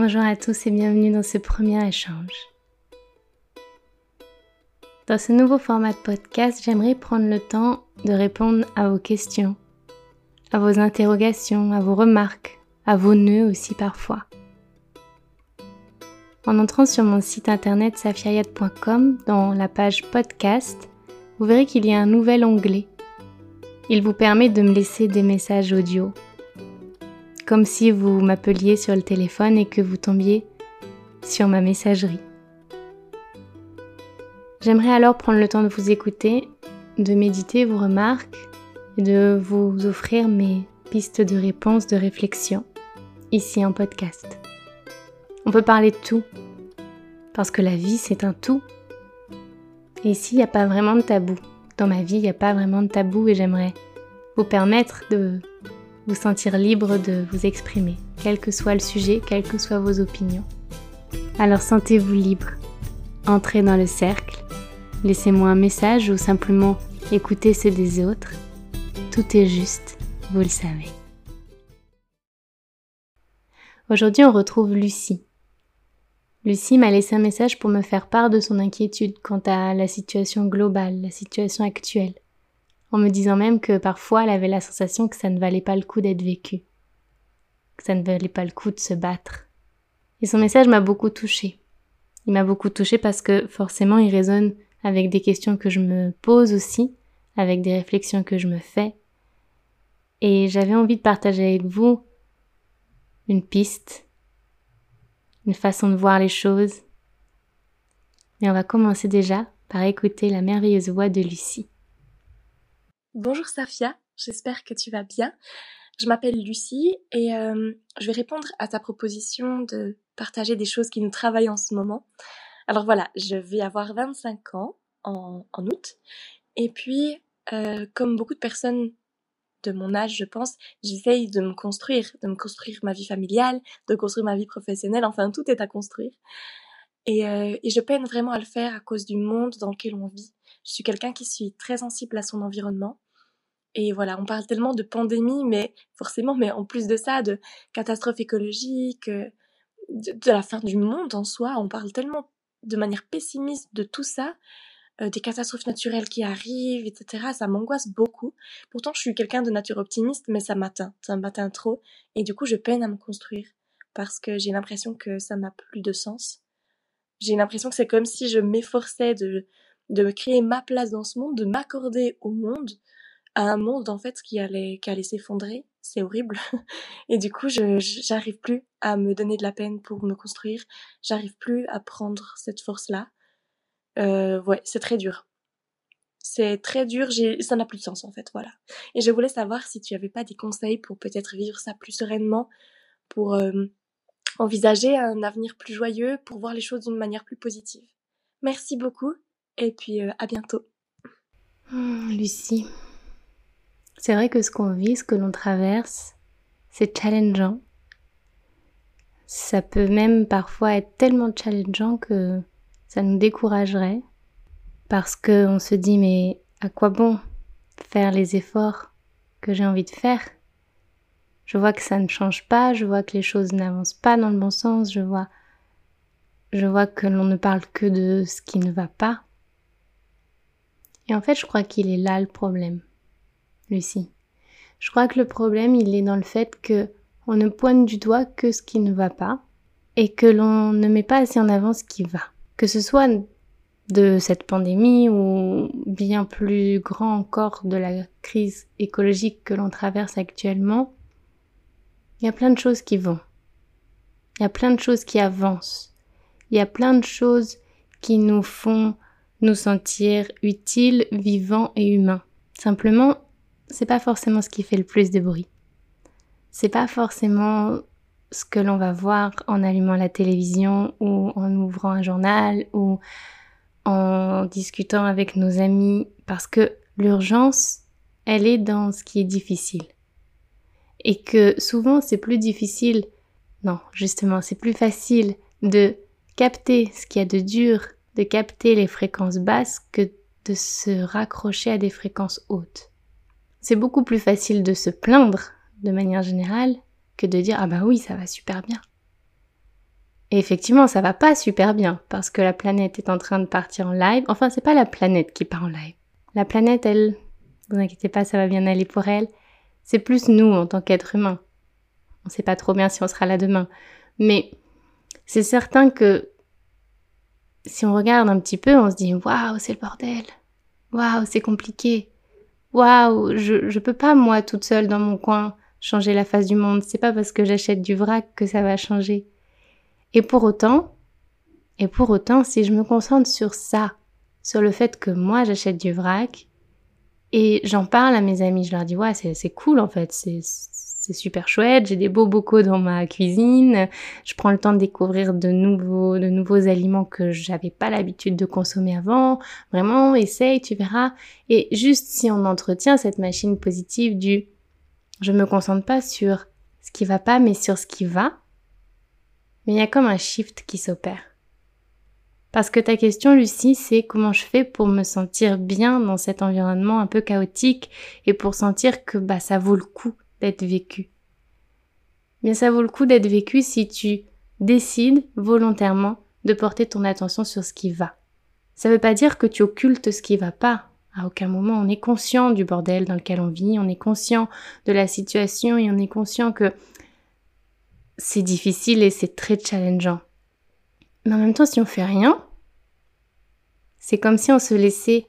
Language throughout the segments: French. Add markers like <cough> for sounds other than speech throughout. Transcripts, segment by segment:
Bonjour à tous et bienvenue dans ce premier échange. Dans ce nouveau format de podcast, j'aimerais prendre le temps de répondre à vos questions, à vos interrogations, à vos remarques, à vos nœuds aussi parfois. En entrant sur mon site internet safiayat.com dans la page podcast, vous verrez qu'il y a un nouvel onglet. Il vous permet de me laisser des messages audio comme si vous m'appeliez sur le téléphone et que vous tombiez sur ma messagerie. J'aimerais alors prendre le temps de vous écouter, de méditer vos remarques et de vous offrir mes pistes de réponse, de réflexion, ici en podcast. On peut parler de tout, parce que la vie c'est un tout. Et ici, il n'y a pas vraiment de tabou. Dans ma vie, il n'y a pas vraiment de tabou et j'aimerais vous permettre de vous sentir libre de vous exprimer, quel que soit le sujet, quelles que soient vos opinions. Alors sentez-vous libre. Entrez dans le cercle, laissez-moi un message ou simplement écoutez ceux des autres. Tout est juste, vous le savez. Aujourd'hui, on retrouve Lucie. Lucie m'a laissé un message pour me faire part de son inquiétude quant à la situation globale, la situation actuelle en me disant même que parfois elle avait la sensation que ça ne valait pas le coup d'être vécu, que ça ne valait pas le coup de se battre. Et son message m'a beaucoup touchée. Il m'a beaucoup touchée parce que forcément il résonne avec des questions que je me pose aussi, avec des réflexions que je me fais. Et j'avais envie de partager avec vous une piste, une façon de voir les choses. Et on va commencer déjà par écouter la merveilleuse voix de Lucie. Bonjour Safia, j'espère que tu vas bien. Je m'appelle Lucie et euh, je vais répondre à ta proposition de partager des choses qui nous travaillent en ce moment. Alors voilà, je vais avoir 25 ans en, août et puis euh, comme beaucoup de personnes de mon âge, je pense, j'essaye de me construire, de me construire ma vie familiale, de construire ma vie professionnelle, enfin tout est à construire. Et, euh, et je peine vraiment à le faire à cause du monde dans lequel on vit. Je suis quelqu'un qui suis très sensible à son environnement et voilà, on parle tellement de pandémie, mais forcément, mais en plus de ça, de catastrophes écologiques, euh, de, la fin du monde en soi, on parle tellement de manière pessimiste de tout ça, euh, des catastrophes naturelles qui arrivent, etc. Ça m'angoisse beaucoup. Pourtant, je suis quelqu'un de nature optimiste, mais ça m'atteint, ça m'atteint trop, et du coup, je peine à me construire parce que j'ai l'impression que ça n'a plus de sens. J'ai l'impression que c'est comme si je m'efforçais de de créer ma place dans ce monde, de m'accorder au monde, à un monde en fait qui allait qui allait s'effondrer. C'est horrible. <laughs> Et du coup je j'arrive plus à me donner de la peine pour me construire. J'arrive plus à prendre cette force là euh, ouais c'est très dur. C'est très dur. Ça n'a plus de sens en fait voilà. Et je voulais savoir si tu avais pas des conseils pour peut-être vivre ça plus sereinement pour euh, envisager un avenir plus joyeux pour voir les choses d'une manière plus positive. Merci beaucoup et puis euh, à bientôt mmh, Lucie c'est vrai que ce qu'on vit, ce que l'on traverse, c'est challengeant. Ça peut même parfois être tellement challengeant que ça nous découragerait parce qu'on se dit mais à quoi bon faire les efforts que j'ai envie de faire? Je vois que ça ne change pas, je vois que les choses n'avancent pas dans le bon sens, je vois je vois que l'on ne parle que de ce qui ne va pas. Et en fait, je crois qu'il est là le problème. Lucie. Je crois que le problème, il est dans le fait que on ne pointe du doigt que ce qui ne va pas et que l'on ne met pas assez en avant ce qui va. Que ce soit de cette pandémie ou bien plus grand encore de la crise écologique que l'on traverse actuellement, il y a plein de choses qui vont. Il y a plein de choses qui avancent. Il y a plein de choses qui nous font nous sentir utiles, vivants et humains. Simplement, c'est pas forcément ce qui fait le plus de bruit. C'est pas forcément ce que l'on va voir en allumant la télévision ou en ouvrant un journal ou en discutant avec nos amis parce que l'urgence, elle est dans ce qui est difficile. Et que souvent c'est plus difficile, non, justement, c'est plus facile de capter ce qu'il y a de dur, de capter les fréquences basses que de se raccrocher à des fréquences hautes. C'est beaucoup plus facile de se plaindre de manière générale que de dire ah bah oui ça va super bien. Et effectivement, ça va pas super bien parce que la planète est en train de partir en live. Enfin, c'est pas la planète qui part en live. La planète, elle, vous inquiétez pas, ça va bien aller pour elle. C'est plus nous en tant qu'êtres humains. On sait pas trop bien si on sera là demain. Mais c'est certain que si on regarde un petit peu, on se dit waouh, c'est le bordel. Waouh, c'est compliqué. Waouh, je, je peux pas moi toute seule dans mon coin changer la face du monde. C'est pas parce que j'achète du vrac que ça va changer. Et pour autant, et pour autant, si je me concentre sur ça, sur le fait que moi j'achète du vrac, et j'en parle à mes amis, je leur dis ouais c'est cool en fait, c'est super chouette, j'ai des beaux bocaux dans ma cuisine, je prends le temps de découvrir de nouveaux, de nouveaux aliments que j'avais pas l'habitude de consommer avant, vraiment essaye, tu verras. Et juste si on entretient cette machine positive du je me concentre pas sur ce qui va pas mais sur ce qui va, mais il y a comme un shift qui s'opère. Parce que ta question, Lucie, c'est comment je fais pour me sentir bien dans cet environnement un peu chaotique et pour sentir que bah ça vaut le coup d'être vécu. Bien ça vaut le coup d'être vécu si tu décides volontairement de porter ton attention sur ce qui va. Ça ne veut pas dire que tu occultes ce qui va pas. À aucun moment on est conscient du bordel dans lequel on vit, on est conscient de la situation et on est conscient que c'est difficile et c'est très challengeant. Mais en même temps, si on fait rien, c'est comme si on se laissait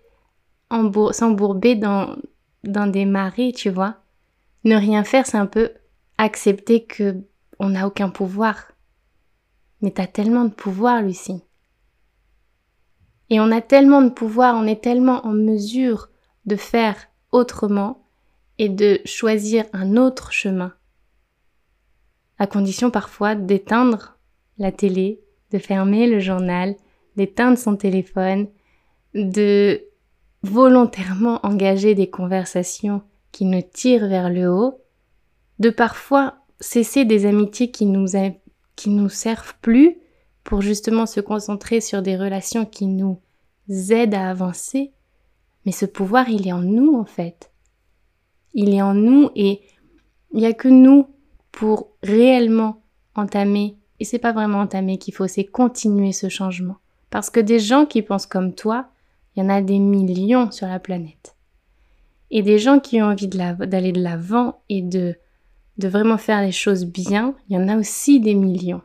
s'embourber dans, dans des marées, tu vois. Ne rien faire, c'est un peu accepter que on n'a aucun pouvoir. Mais t'as tellement de pouvoir, Lucie. Et on a tellement de pouvoir, on est tellement en mesure de faire autrement et de choisir un autre chemin à condition parfois d'éteindre la télé, de fermer le journal, d'éteindre son téléphone, de volontairement engager des conversations qui nous tirent vers le haut, de parfois cesser des amitiés qui nous, qui nous servent plus pour justement se concentrer sur des relations qui nous aident à avancer. Mais ce pouvoir, il est en nous en fait. Il est en nous et il n'y a que nous pour réellement entamer, et c'est pas vraiment entamer qu'il faut, c'est continuer ce changement. Parce que des gens qui pensent comme toi, il y en a des millions sur la planète. Et des gens qui ont envie d'aller de l'avant et de, vraiment faire les choses bien, il y en a aussi des millions.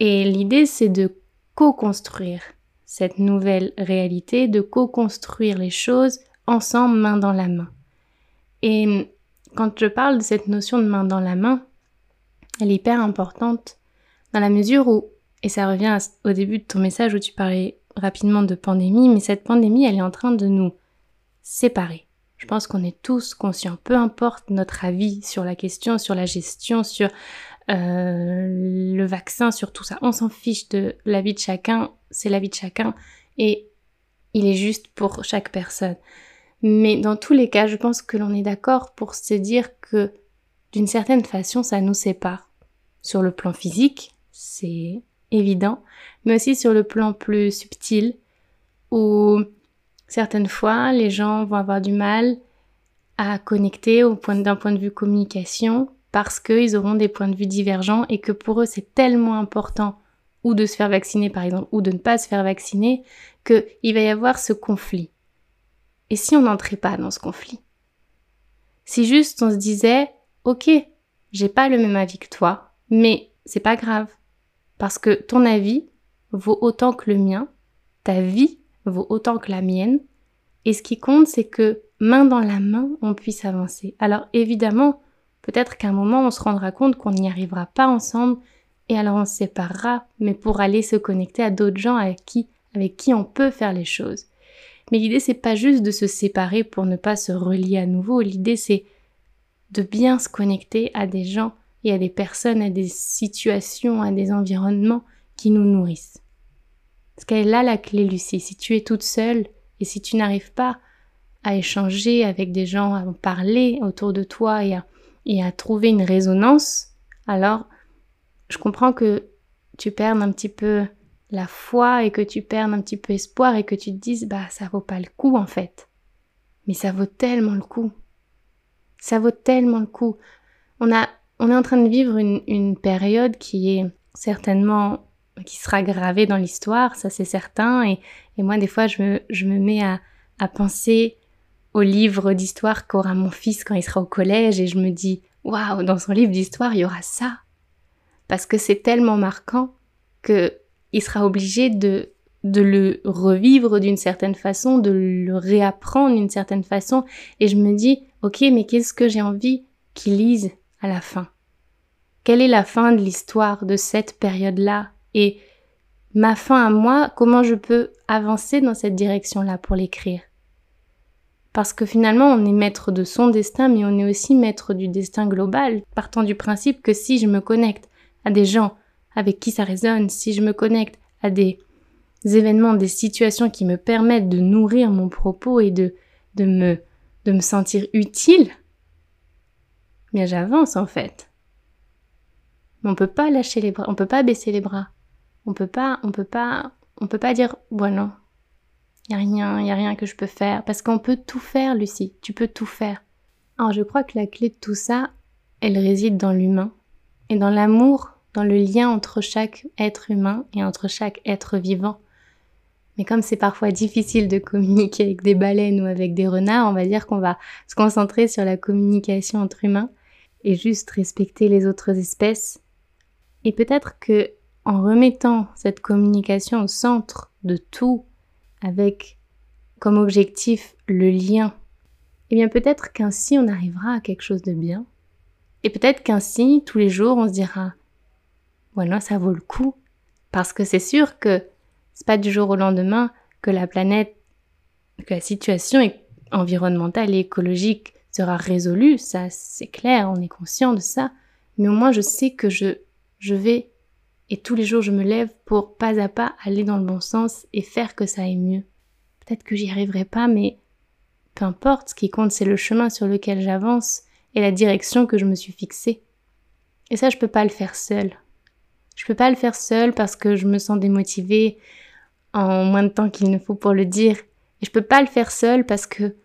Et l'idée, c'est de co-construire cette nouvelle réalité, de co-construire les choses ensemble, main dans la main. Et quand je parle de cette notion de main dans la main, elle est hyper importante dans la mesure où, et ça revient au début de ton message où tu parlais rapidement de pandémie, mais cette pandémie, elle est en train de nous séparer. Je pense qu'on est tous conscients, peu importe notre avis sur la question, sur la gestion, sur euh, le vaccin, sur tout ça. On s'en fiche de la vie de chacun, c'est la vie de chacun et il est juste pour chaque personne. Mais dans tous les cas, je pense que l'on est d'accord pour se dire que d'une certaine façon, ça nous sépare. Sur le plan physique, c'est évident, mais aussi sur le plan plus subtil, où certaines fois, les gens vont avoir du mal à connecter au point d'un point de vue communication parce qu'ils auront des points de vue divergents et que pour eux c'est tellement important ou de se faire vacciner par exemple ou de ne pas se faire vacciner qu'il va y avoir ce conflit. Et si on n'entrait pas dans ce conflit? Si juste on se disait, ok, j'ai pas le même avis que toi, mais c'est pas grave. Parce que ton avis vaut autant que le mien, ta vie vaut autant que la mienne, et ce qui compte, c'est que main dans la main, on puisse avancer. Alors évidemment, peut-être qu'à un moment, on se rendra compte qu'on n'y arrivera pas ensemble, et alors on se séparera, mais pour aller se connecter à d'autres gens avec qui, avec qui on peut faire les choses. Mais l'idée, c'est pas juste de se séparer pour ne pas se relier à nouveau. L'idée, c'est de bien se connecter à des gens et à des personnes, à des situations, à des environnements qui nous nourrissent. Parce qu'elle là la clé, Lucie. Si tu es toute seule et si tu n'arrives pas à échanger avec des gens, à parler autour de toi et à, et à trouver une résonance, alors je comprends que tu perds un petit peu la foi et que tu perdes un petit peu espoir et que tu te dises bah ça vaut pas le coup en fait. Mais ça vaut tellement le coup. Ça vaut tellement le coup. On a on est en train de vivre une, une période qui est certainement qui sera gravé dans l'histoire, ça c'est certain. Et, moi, des fois, je me, je me mets à, à penser au livre d'histoire qu'aura mon fils quand il sera au collège et je me dis, waouh, dans son livre d'histoire, il y aura ça. Parce que c'est tellement marquant que il sera obligé de, de le revivre d'une certaine façon, de le réapprendre d'une certaine façon. Et je me dis, ok, mais qu'est-ce que j'ai envie qu'il lise à la fin? Quelle est la fin de l'histoire de cette période-là? Et ma fin à moi, comment je peux avancer dans cette direction-là pour l'écrire? Parce que finalement, on est maître de son destin, mais on est aussi maître du destin global, partant du principe que si je me connecte à des gens avec qui ça résonne, si je me connecte à des événements, des situations qui me permettent de nourrir mon propos et de, de, me, de me sentir utile, bien j'avance en fait. Mais on peut pas lâcher les bras, on peut pas baisser les bras. On peut pas, on peut pas, on peut pas dire, bon il n'y a rien, y a rien que je peux faire. Parce qu'on peut tout faire, Lucie. Tu peux tout faire. Alors je crois que la clé de tout ça, elle réside dans l'humain. Et dans l'amour, dans le lien entre chaque être humain et entre chaque être vivant. Mais comme c'est parfois difficile de communiquer avec des baleines ou avec des renards, on va dire qu'on va se concentrer sur la communication entre humains et juste respecter les autres espèces. Et peut-être que en remettant cette communication au centre de tout avec comme objectif le lien, eh bien peut-être qu'ainsi on arrivera à quelque chose de bien. Et peut-être qu'ainsi, tous les jours, on se dira, voilà, ça vaut le coup. Parce que c'est sûr que c'est pas du jour au lendemain que la planète, que la situation environnementale et écologique sera résolue. Ça, c'est clair, on est conscient de ça. Mais au moins, je sais que je, je vais et tous les jours, je me lève pour pas à pas aller dans le bon sens et faire que ça aille mieux. Peut-être que j'y arriverai pas, mais peu importe, ce qui compte, c'est le chemin sur lequel j'avance et la direction que je me suis fixée. Et ça, je peux pas le faire seul. Je peux pas le faire seul parce que je me sens démotivée en moins de temps qu'il ne faut pour le dire. Et je peux pas le faire seul parce que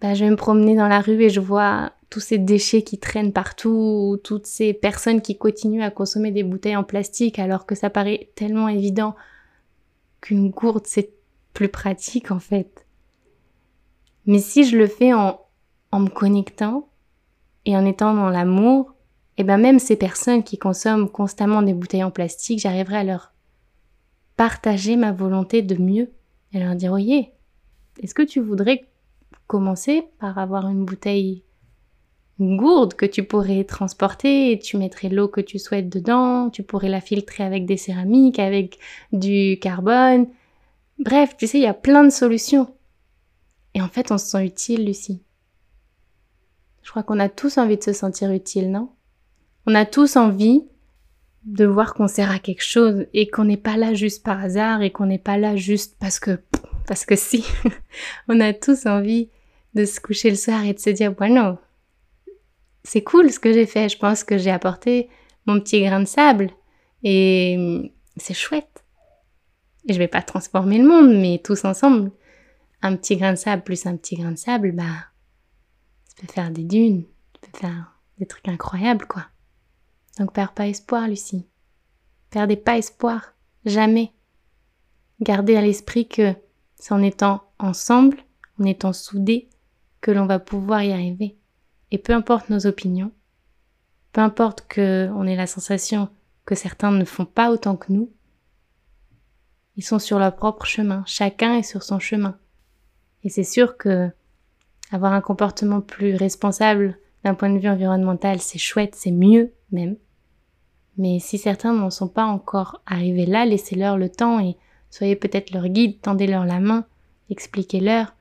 bah, je vais me promener dans la rue et je vois tous ces déchets qui traînent partout, toutes ces personnes qui continuent à consommer des bouteilles en plastique alors que ça paraît tellement évident qu'une gourde c'est plus pratique en fait. Mais si je le fais en, en me connectant et en étant dans l'amour, et eh ben même ces personnes qui consomment constamment des bouteilles en plastique, j'arriverai à leur partager ma volonté de mieux et leur dire, oui, est-ce que tu voudrais commencer par avoir une bouteille gourde que tu pourrais transporter tu mettrais l'eau que tu souhaites dedans, tu pourrais la filtrer avec des céramiques, avec du carbone. Bref, tu sais, il y a plein de solutions. Et en fait, on se sent utile, Lucie. Je crois qu'on a tous envie de se sentir utile, non? On a tous envie de voir qu'on sert à quelque chose et qu'on n'est pas là juste par hasard et qu'on n'est pas là juste parce que parce que si. <laughs> on a tous envie de se coucher le soir et de se dire bueno, c'est cool ce que j'ai fait. Je pense que j'ai apporté mon petit grain de sable et hum, c'est chouette. Et je vais pas transformer le monde, mais tous ensemble, un petit grain de sable plus un petit grain de sable, bah, ça peut faire des dunes, ça peut faire des trucs incroyables, quoi. Donc perds pas espoir, Lucie. Perdez pas espoir, jamais. Gardez à l'esprit que c'est en étant ensemble, en étant soudés, que l'on va pouvoir y arriver. Et peu importe nos opinions, peu importe qu'on ait la sensation que certains ne font pas autant que nous, ils sont sur leur propre chemin, chacun est sur son chemin. Et c'est sûr que avoir un comportement plus responsable d'un point de vue environnemental, c'est chouette, c'est mieux même. Mais si certains n'en sont pas encore arrivés là, laissez-leur le temps et soyez peut-être leur guide, tendez-leur la main, expliquez-leur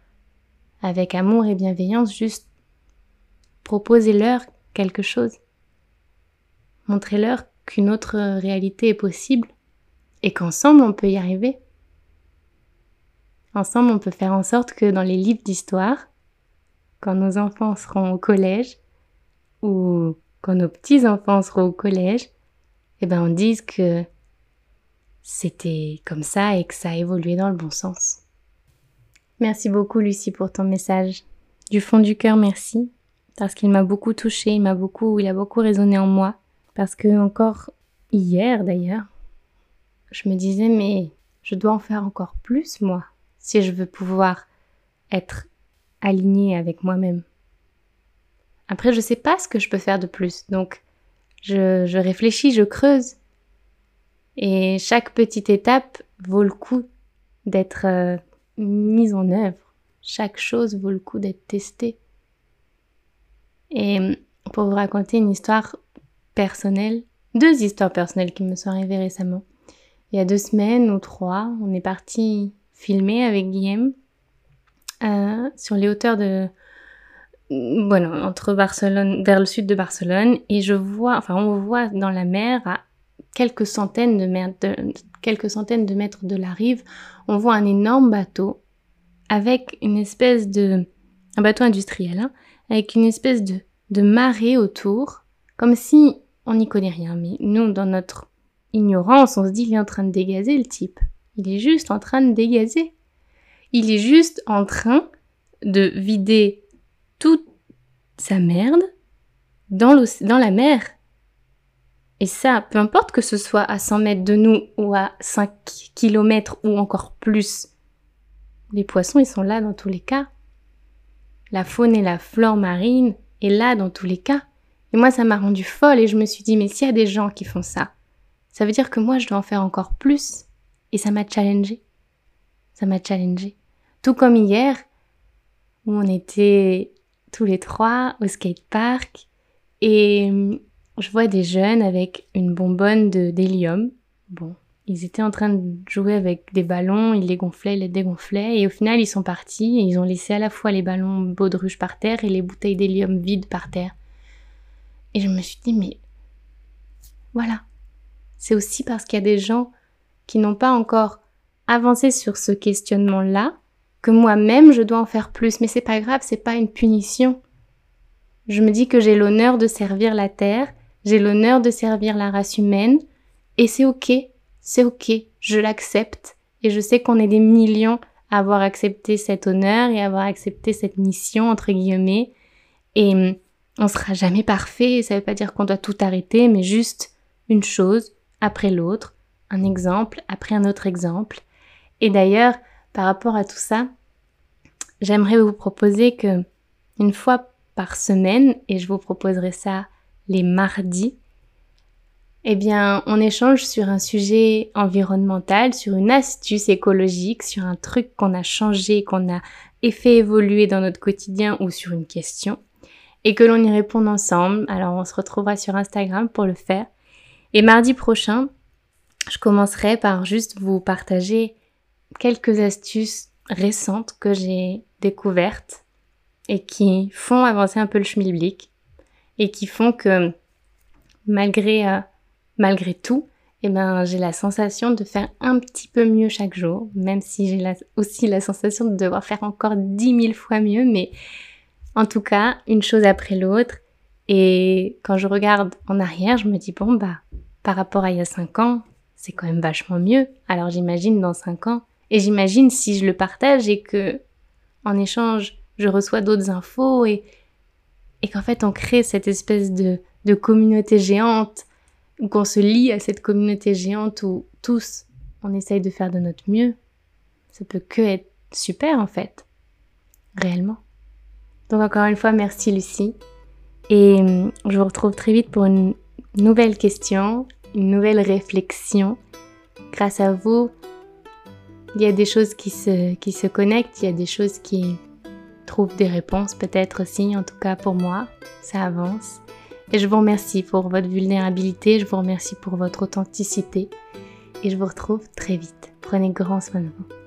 avec amour et bienveillance juste Proposez-leur quelque chose. Montrez-leur qu'une autre réalité est possible et qu'ensemble on peut y arriver. Ensemble on peut faire en sorte que dans les livres d'histoire, quand nos enfants seront au collège ou quand nos petits-enfants seront au collège, eh ben on dise que c'était comme ça et que ça a évolué dans le bon sens. Merci beaucoup Lucie pour ton message. Du fond du cœur, merci parce qu'il m'a beaucoup touché, il m'a beaucoup, il a beaucoup résonné en moi, parce que encore hier d'ailleurs, je me disais mais je dois en faire encore plus moi si je veux pouvoir être alignée avec moi-même. Après, je sais pas ce que je peux faire de plus, donc je, je réfléchis, je creuse. Et chaque petite étape vaut le coup d'être euh, mise en œuvre. Chaque chose vaut le coup d'être testée. Et pour vous raconter une histoire personnelle, deux histoires personnelles qui me sont arrivées récemment. Il y a deux semaines ou trois, on est parti filmer avec Guillaume euh, sur les hauteurs de bueno, entre Barcelone, vers le sud de Barcelone, et je vois, enfin, on voit dans la mer à quelques centaines de, quelques centaines de mètres de la rive, on voit un énorme bateau avec une espèce de, un bateau industriel, hein, avec une espèce de, de marée autour, comme si on n'y connaît rien. Mais nous, dans notre ignorance, on se dit, il est en train de dégazer le type. Il est juste en train de dégazer. Il est juste en train de vider toute sa merde dans, dans la mer. Et ça, peu importe que ce soit à 100 mètres de nous ou à 5 km ou encore plus, les poissons, ils sont là dans tous les cas. La faune et la flore marine est là dans tous les cas. Et moi, ça m'a rendu folle et je me suis dit, mais s'il y a des gens qui font ça, ça veut dire que moi, je dois en faire encore plus. Et ça m'a challengé. Ça m'a challengé. Tout comme hier, où on était tous les trois au skatepark et hum, je vois des jeunes avec une bonbonne de d'hélium. Bon, ils étaient en train de jouer avec des ballons, ils les gonflaient, les dégonflaient et au final ils sont partis et ils ont laissé à la fois les ballons baudruche par terre et les bouteilles d'hélium vides par terre. Et je me suis dit mais voilà. C'est aussi parce qu'il y a des gens qui n'ont pas encore avancé sur ce questionnement-là que moi-même je dois en faire plus, mais c'est pas grave, c'est pas une punition. Je me dis que j'ai l'honneur de servir la terre, j'ai l'honneur de servir la race humaine, et c'est ok, c'est ok, je l'accepte, et je sais qu'on est des millions à avoir accepté cet honneur et à avoir accepté cette mission, entre guillemets, et hum, on sera jamais parfait, ça veut pas dire qu'on doit tout arrêter, mais juste une chose après l'autre, un exemple après un autre exemple. Et d'ailleurs, par rapport à tout ça, j'aimerais vous proposer que une fois par semaine, et je vous proposerai ça les mardis, eh bien, on échange sur un sujet environnemental, sur une astuce écologique, sur un truc qu'on a changé, qu'on a fait évoluer dans notre quotidien ou sur une question, et que l'on y réponde ensemble. Alors, on se retrouvera sur Instagram pour le faire. Et mardi prochain, je commencerai par juste vous partager quelques astuces récentes que j'ai découvertes et qui font avancer un peu le schmilblick et qui font que malgré euh, malgré tout, eh ben j'ai la sensation de faire un petit peu mieux chaque jour, même si j'ai aussi la sensation de devoir faire encore dix mille fois mieux, mais en tout cas une chose après l'autre. Et quand je regarde en arrière, je me dis bon bah par rapport à il y a cinq ans, c'est quand même vachement mieux. Alors j'imagine dans cinq ans, et j'imagine si je le partage et que, en échange, je reçois d'autres infos et, et qu'en fait on crée cette espèce de, de communauté géante, ou qu'on se lie à cette communauté géante où tous on essaye de faire de notre mieux, ça peut que être super en fait. Réellement. Donc encore une fois, merci Lucie. Et hum, je vous retrouve très vite pour une nouvelle question, une nouvelle réflexion. Grâce à vous, il y a des choses qui se, qui se connectent, il y a des choses qui trouvent des réponses peut-être aussi, en tout cas pour moi, ça avance. Et je vous remercie pour votre vulnérabilité, je vous remercie pour votre authenticité et je vous retrouve très vite. Prenez grand soin de vous.